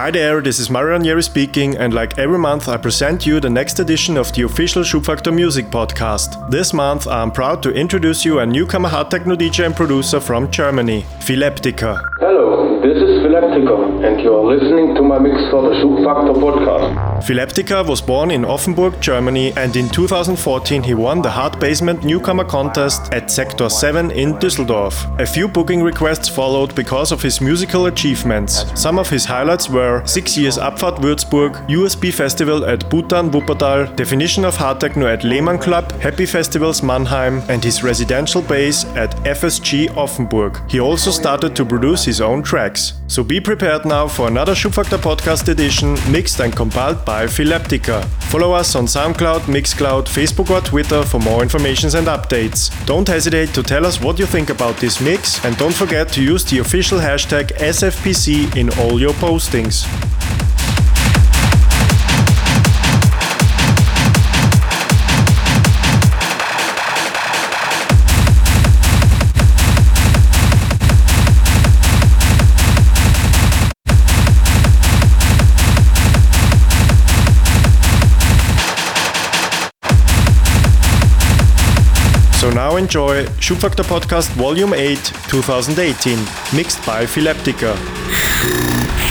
Hi there, this is Mario Ranieri speaking, and like every month, I present you the next edition of the official Schubfaktor Music podcast. This month, I'm proud to introduce you a newcomer hard techno DJ and producer from Germany, Phileptikker. Hello, this is Phileptikker, and you are listening to my mix for the Schubfaktor podcast. Phileptikker was born in Offenburg, Germany, and in 2014 he won the Hard Basement Newcomer Contest at Sector 7 in Düsseldorf. A few booking requests followed because of his musical achievements. Some of his highlights were 6 years Abfahrt Würzburg, USB Festival at Butan Wuppertal, Definition of Hard Techno at Lehmann Club, Happy Festivals Mannheim, and his residential base at FSG Offenburg. He also started to produce his own tracks. So be prepared now for another Schubfaktor podcast edition, mixed and compiled by Phileptikker. Follow us on SoundCloud, Mixcloud, Facebook or Twitter for more information and updates. Don't hesitate to tell us what you think about this mix and don't forget to use the official hashtag SFPC in all your postings. Now enjoy Schubfaktor Podcast Volume 8 2018, mixed by Phileptikker.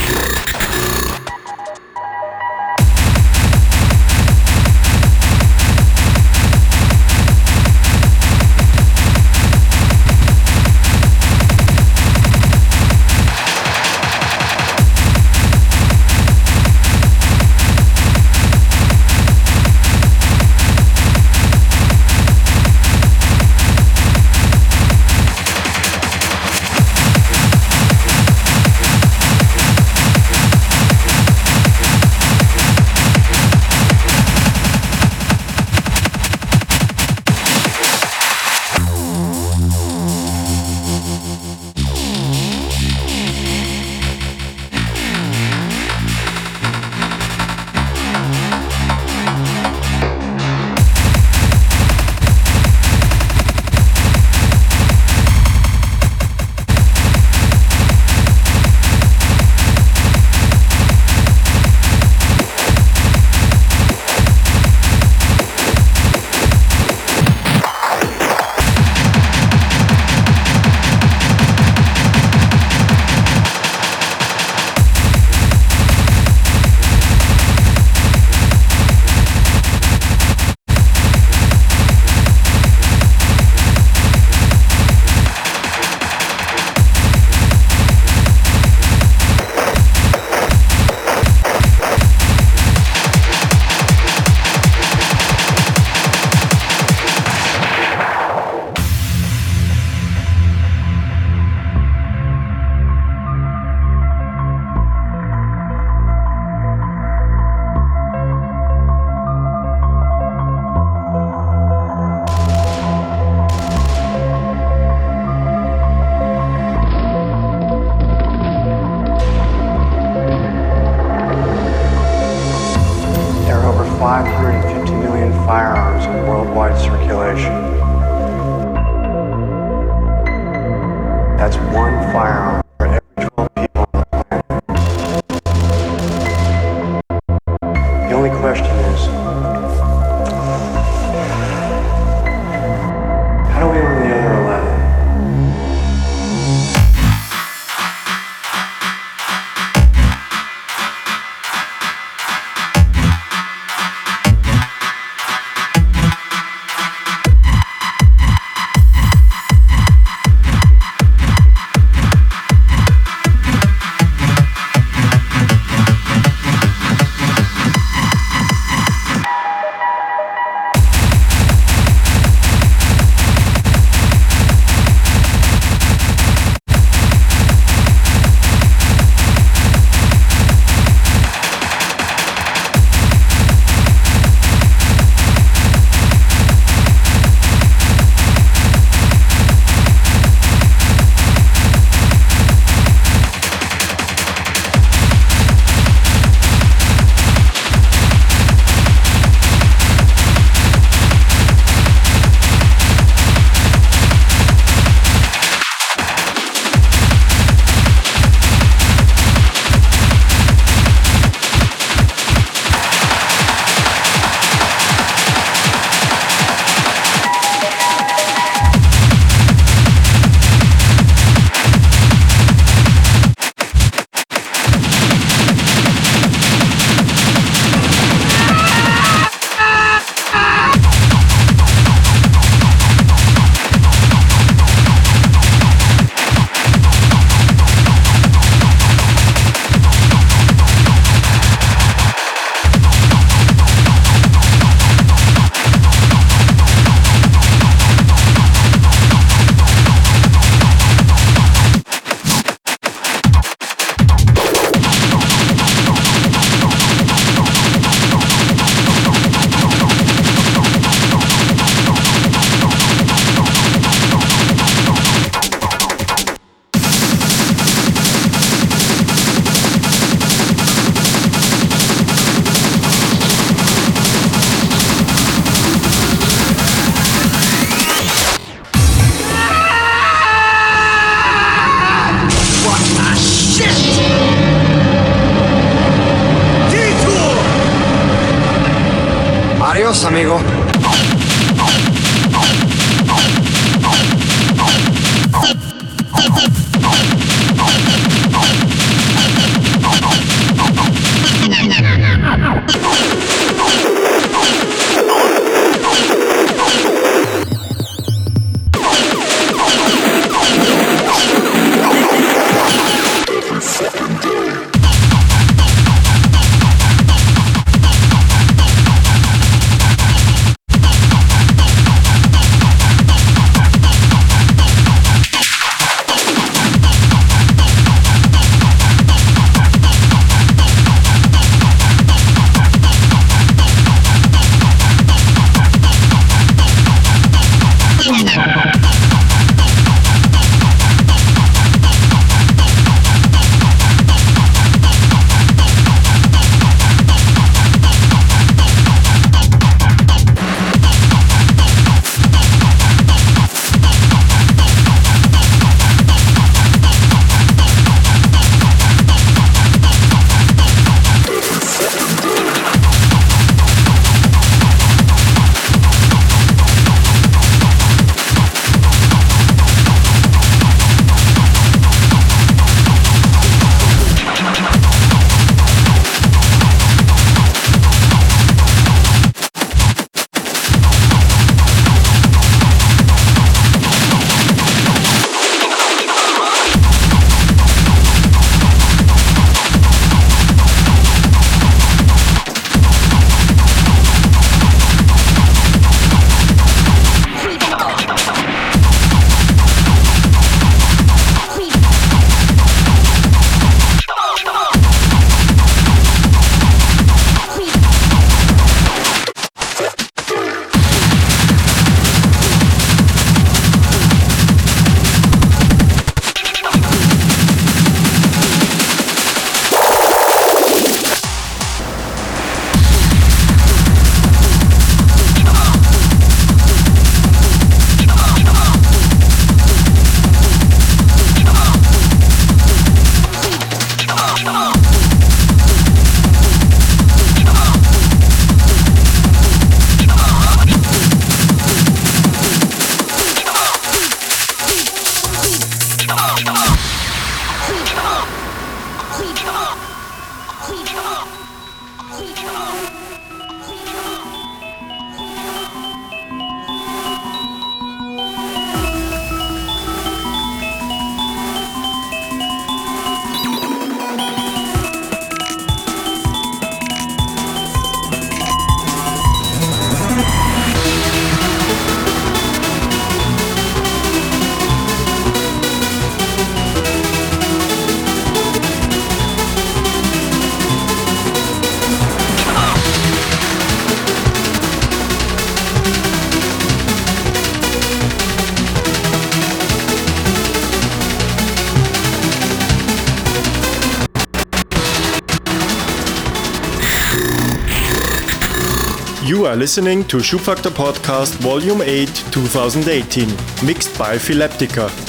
Are listening to Schubfaktor Podcast Volume 8 2018, mixed by Phileptikker.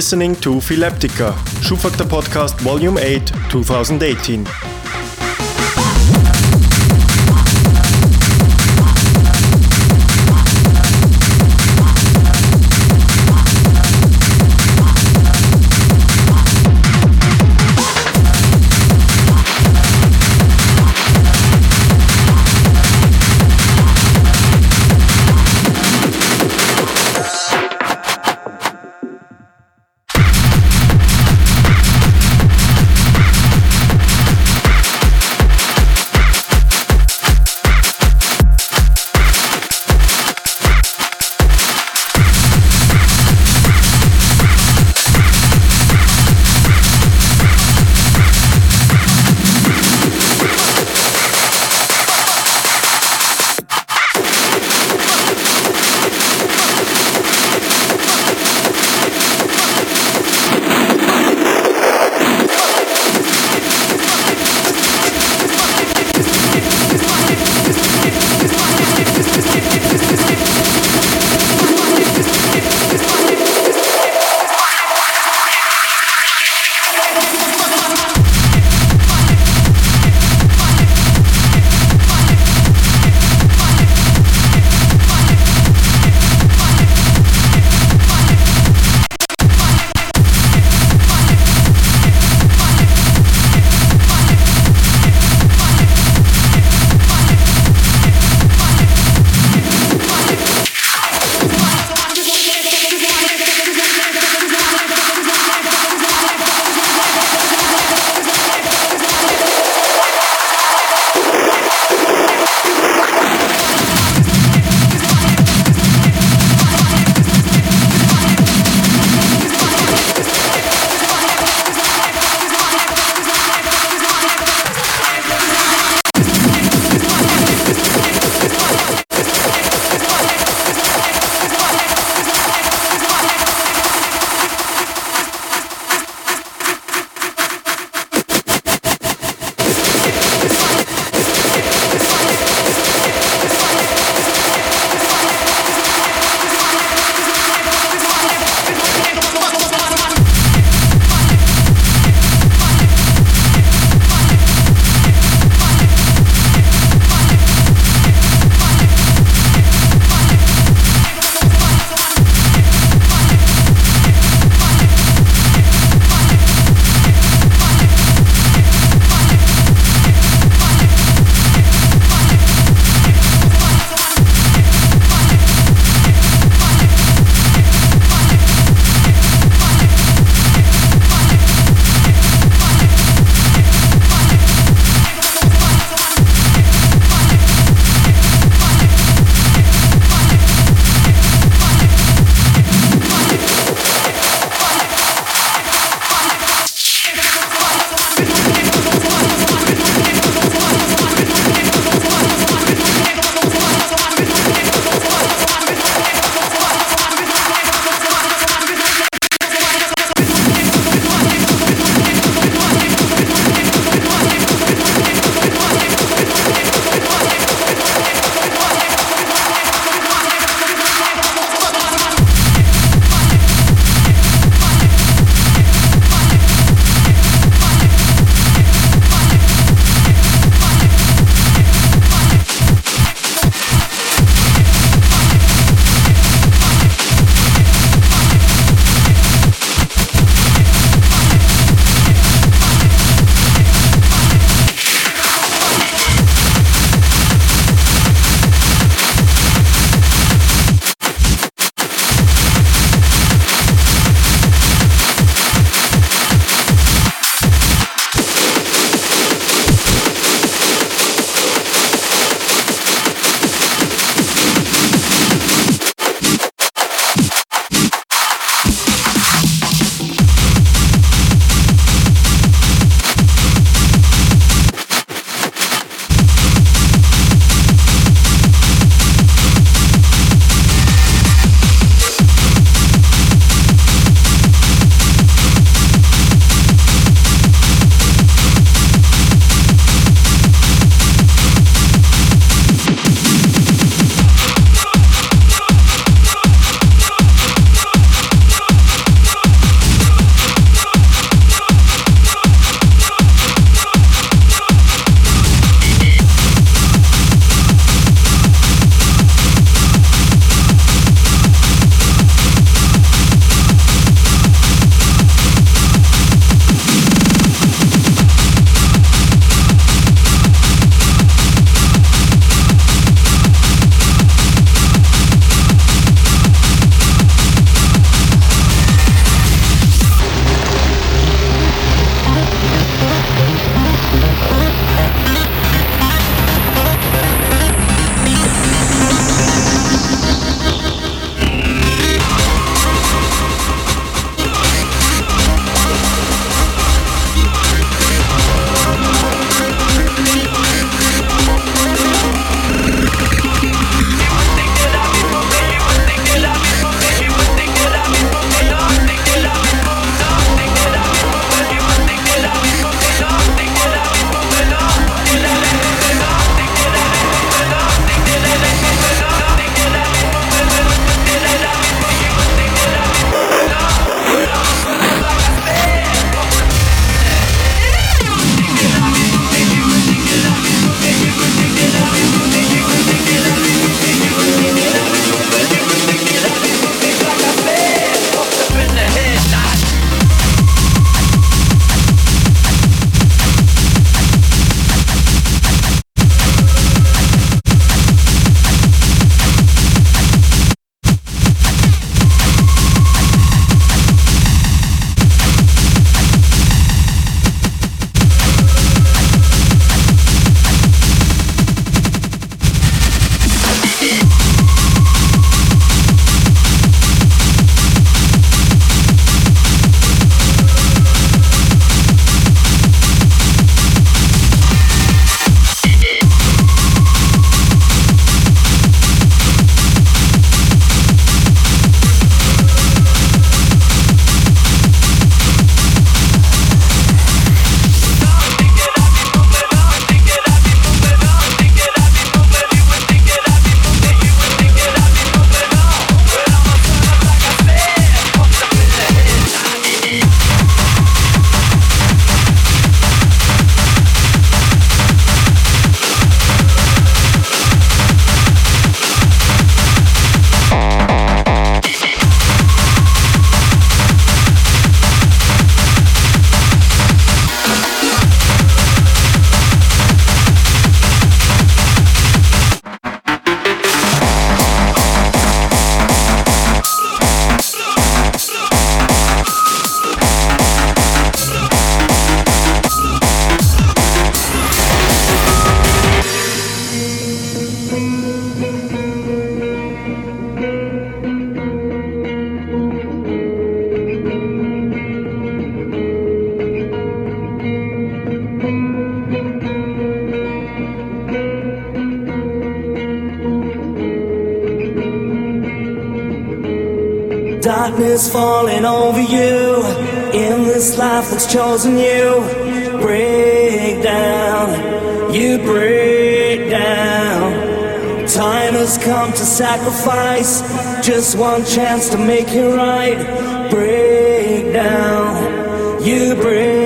listening to Phileptikker, Schubfaktor Podcast Volume 8, 2018. Darkness falling over you in this life that's chosen you. Break down, you break down. Time has come to sacrifice just one chance to make it right. Break down, you break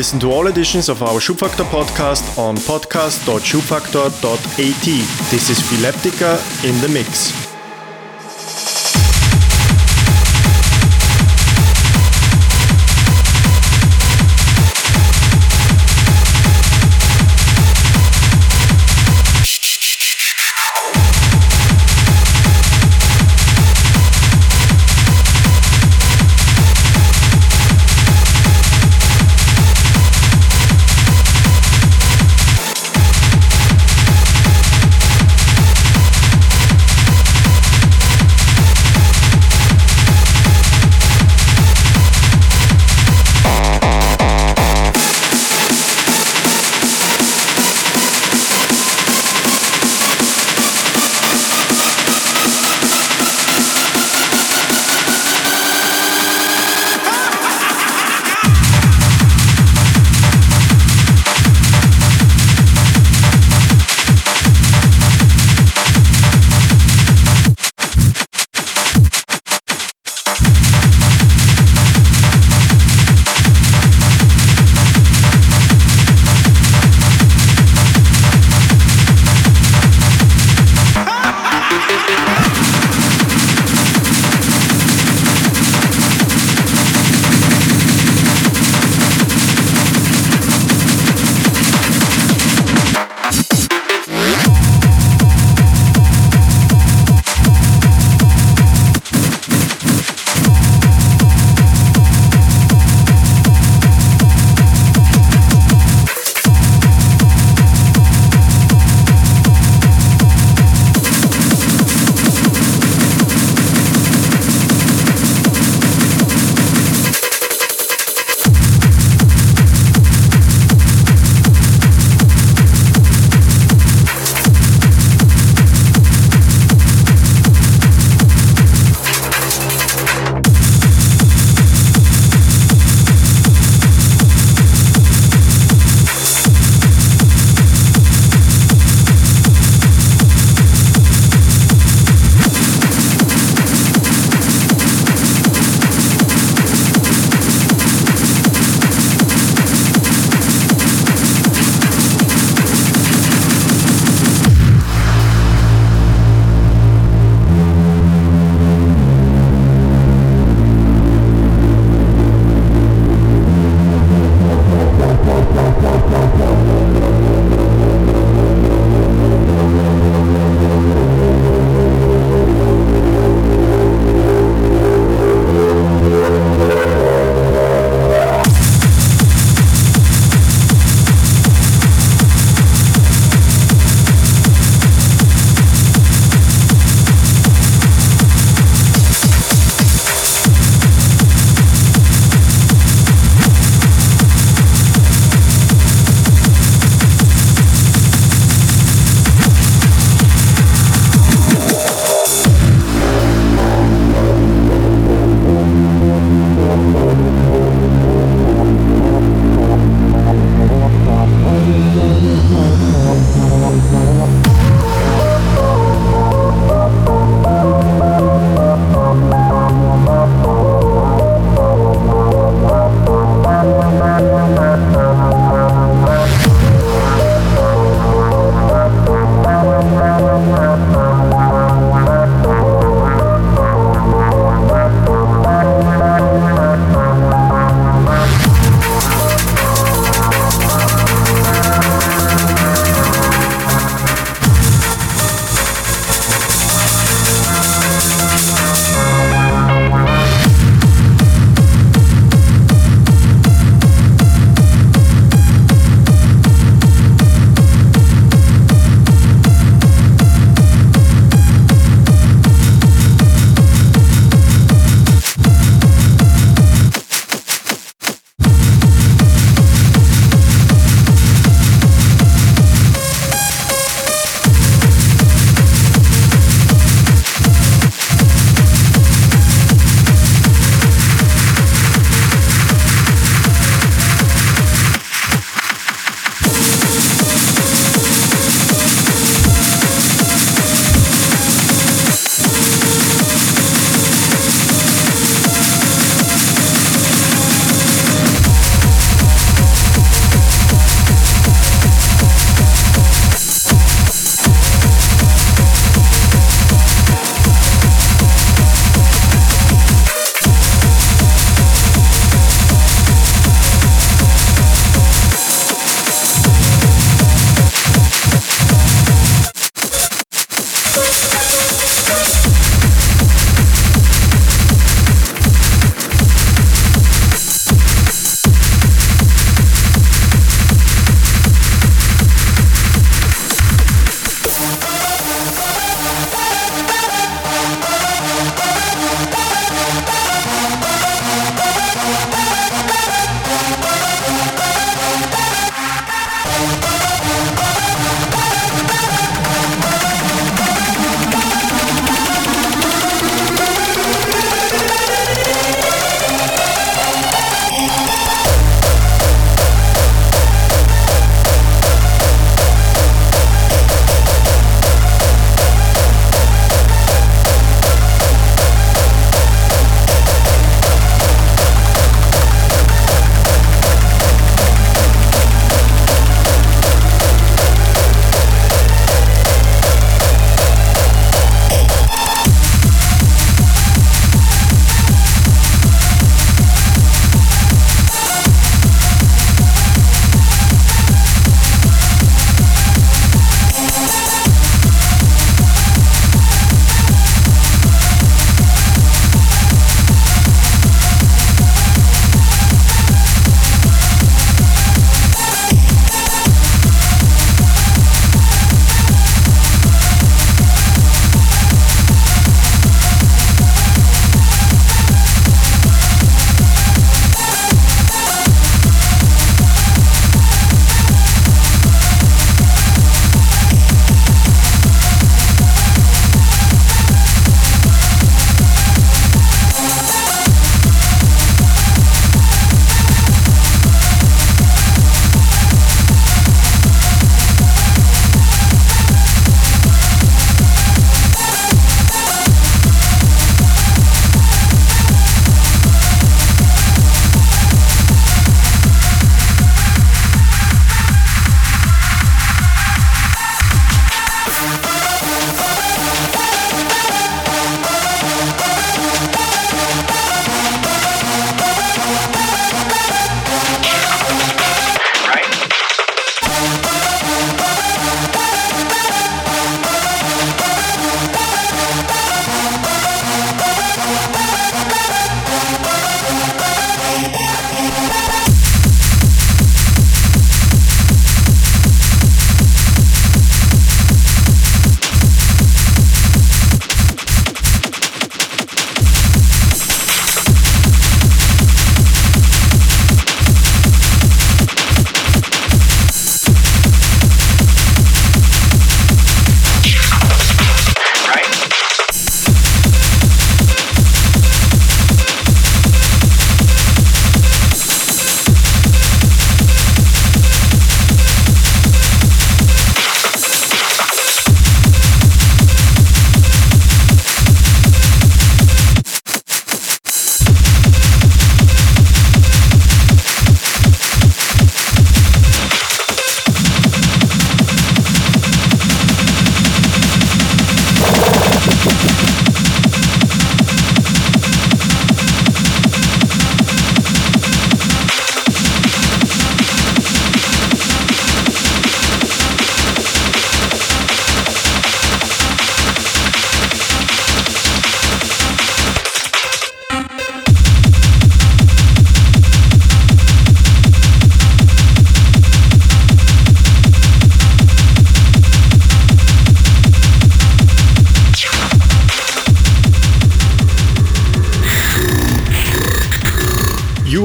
Listen to all editions of our Schubfaktor podcast on podcast.schubfaktor.at. This is Phileptikker in the mix.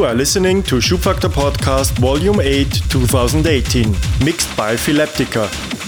Are listening to Schubfaktor Podcast Volume 8 2018, mixed by Phileptikker.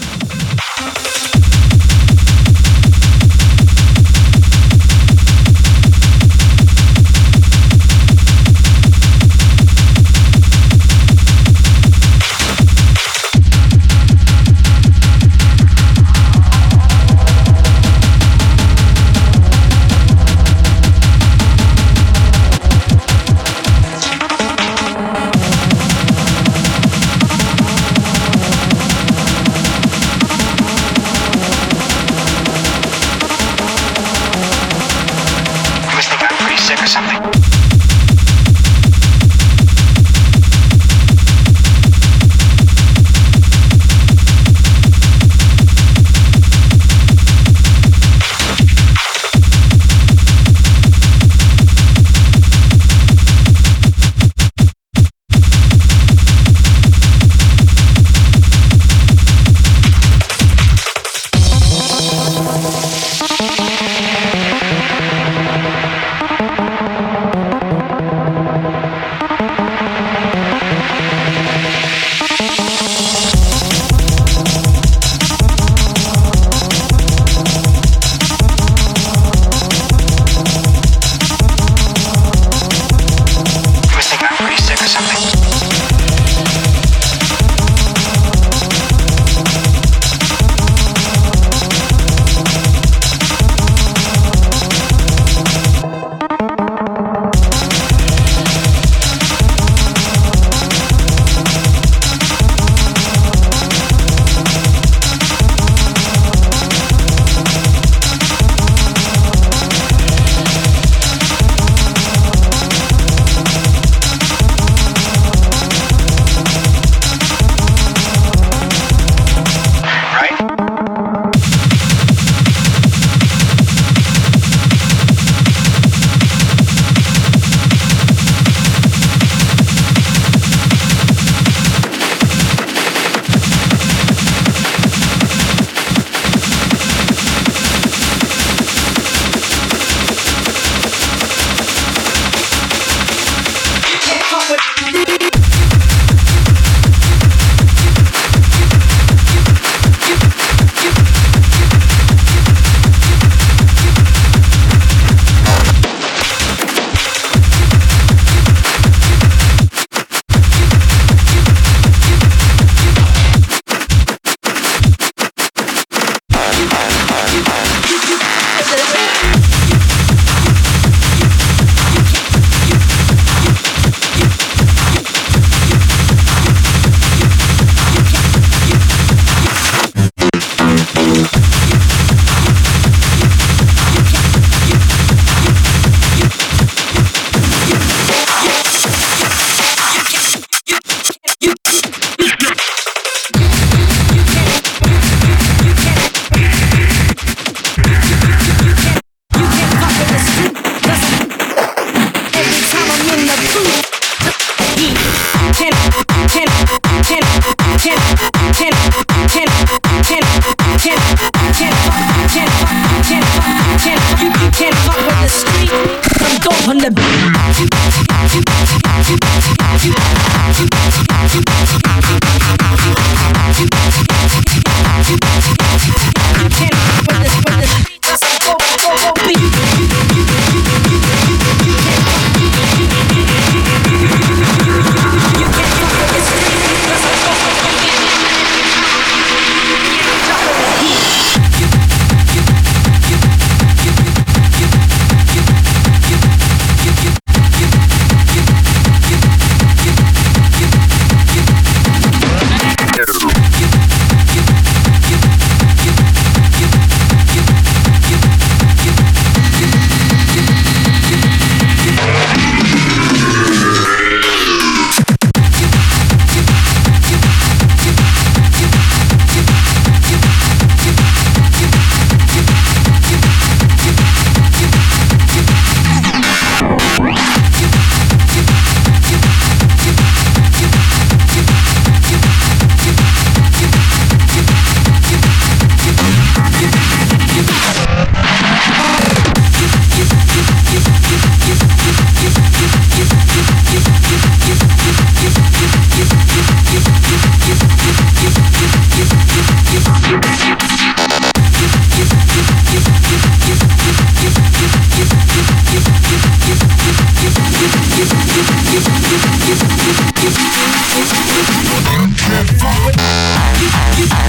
Yeah.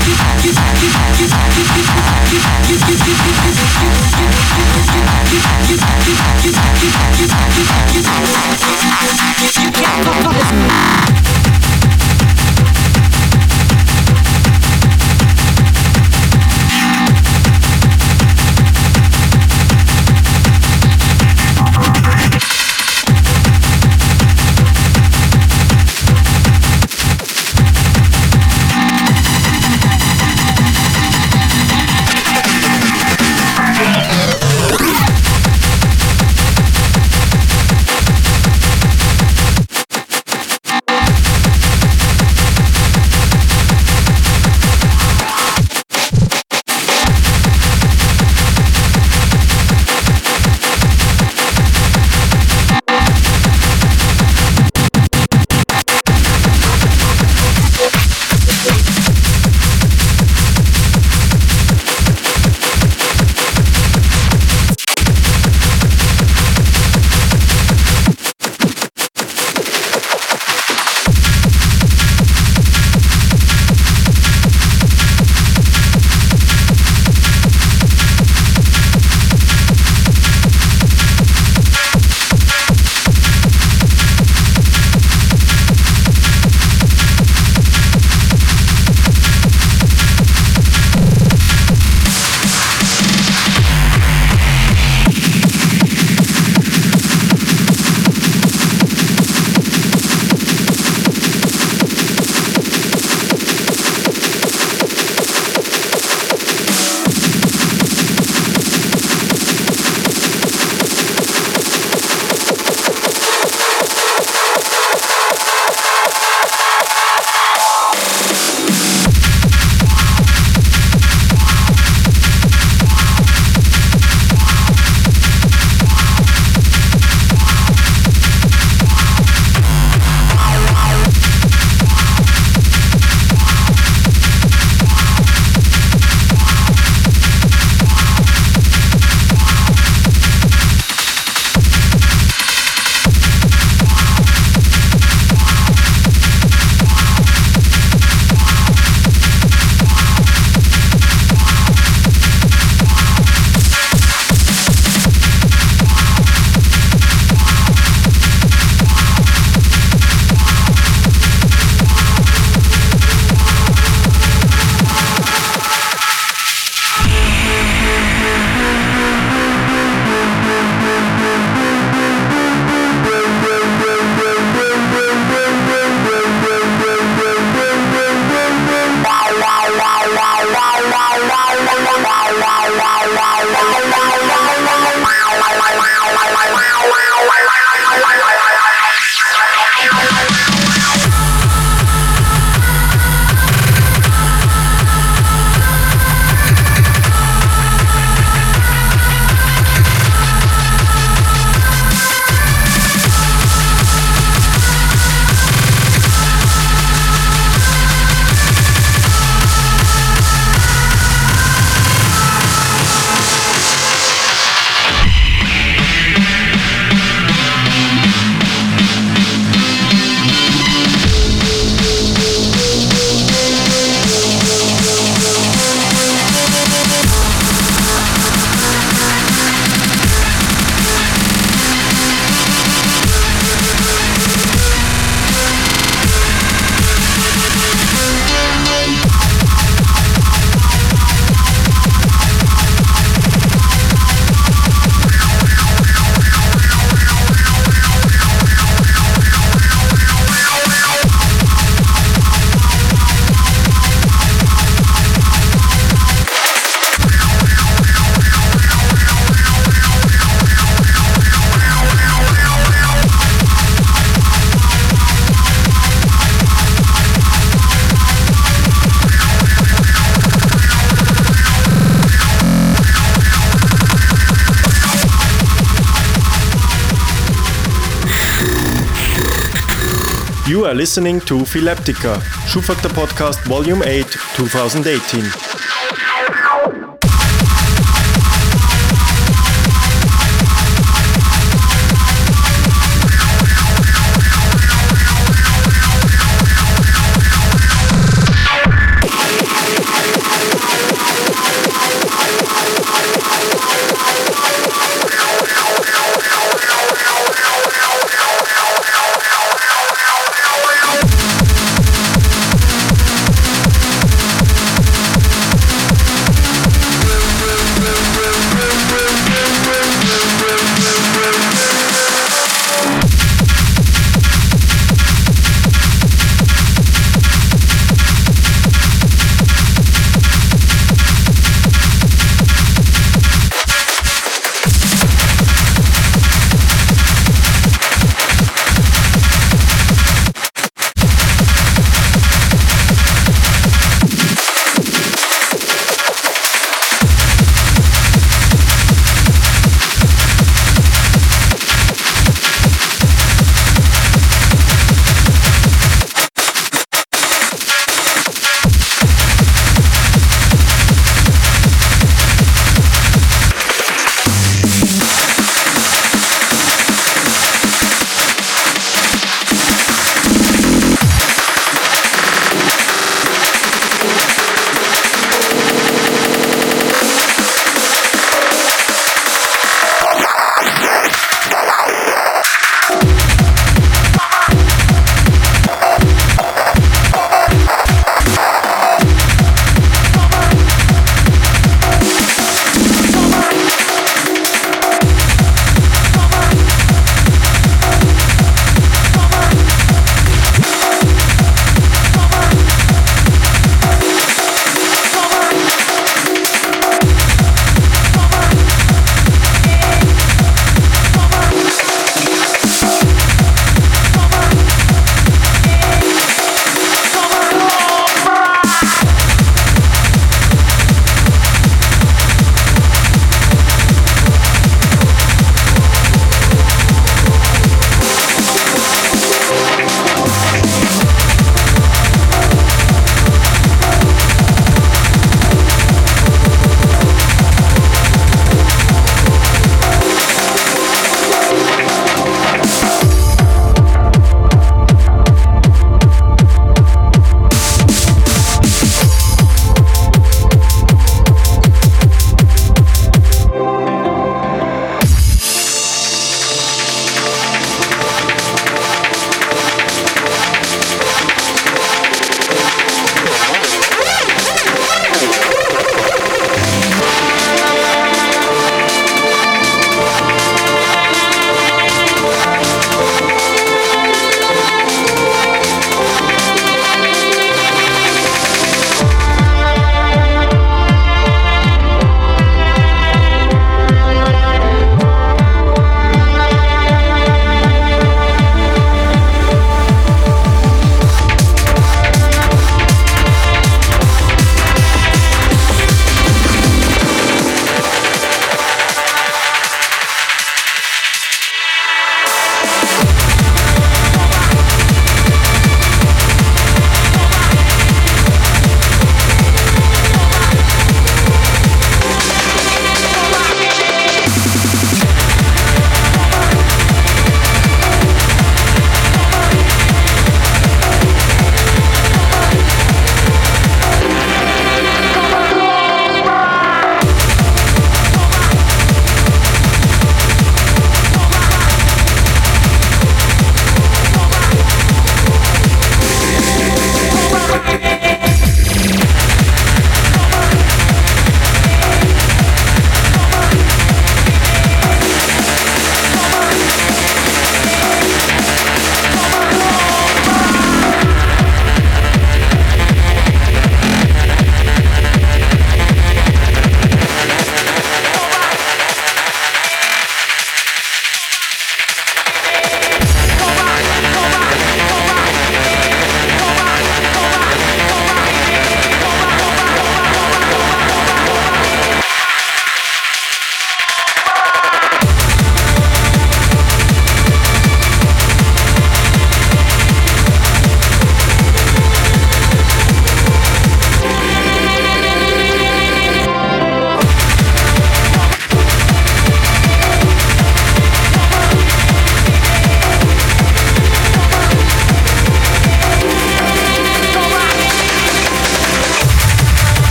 Listening to Phileptikker, Schubfaktor Podcast Volume 8, 2018.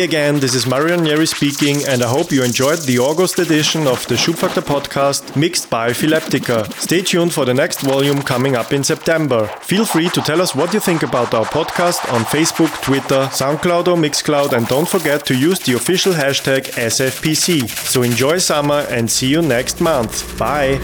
Again, this is Marion Ranieri speaking, and I hope you enjoyed the August edition of the Schubfaktor podcast mixed by Phileptikker. Stay tuned for the next volume coming up in September. Feel free to tell us what you think about our podcast on Facebook, Twitter, SoundCloud, or Mixcloud, and don't forget to use the official hashtag SFPC. So enjoy summer and see you next month. Bye.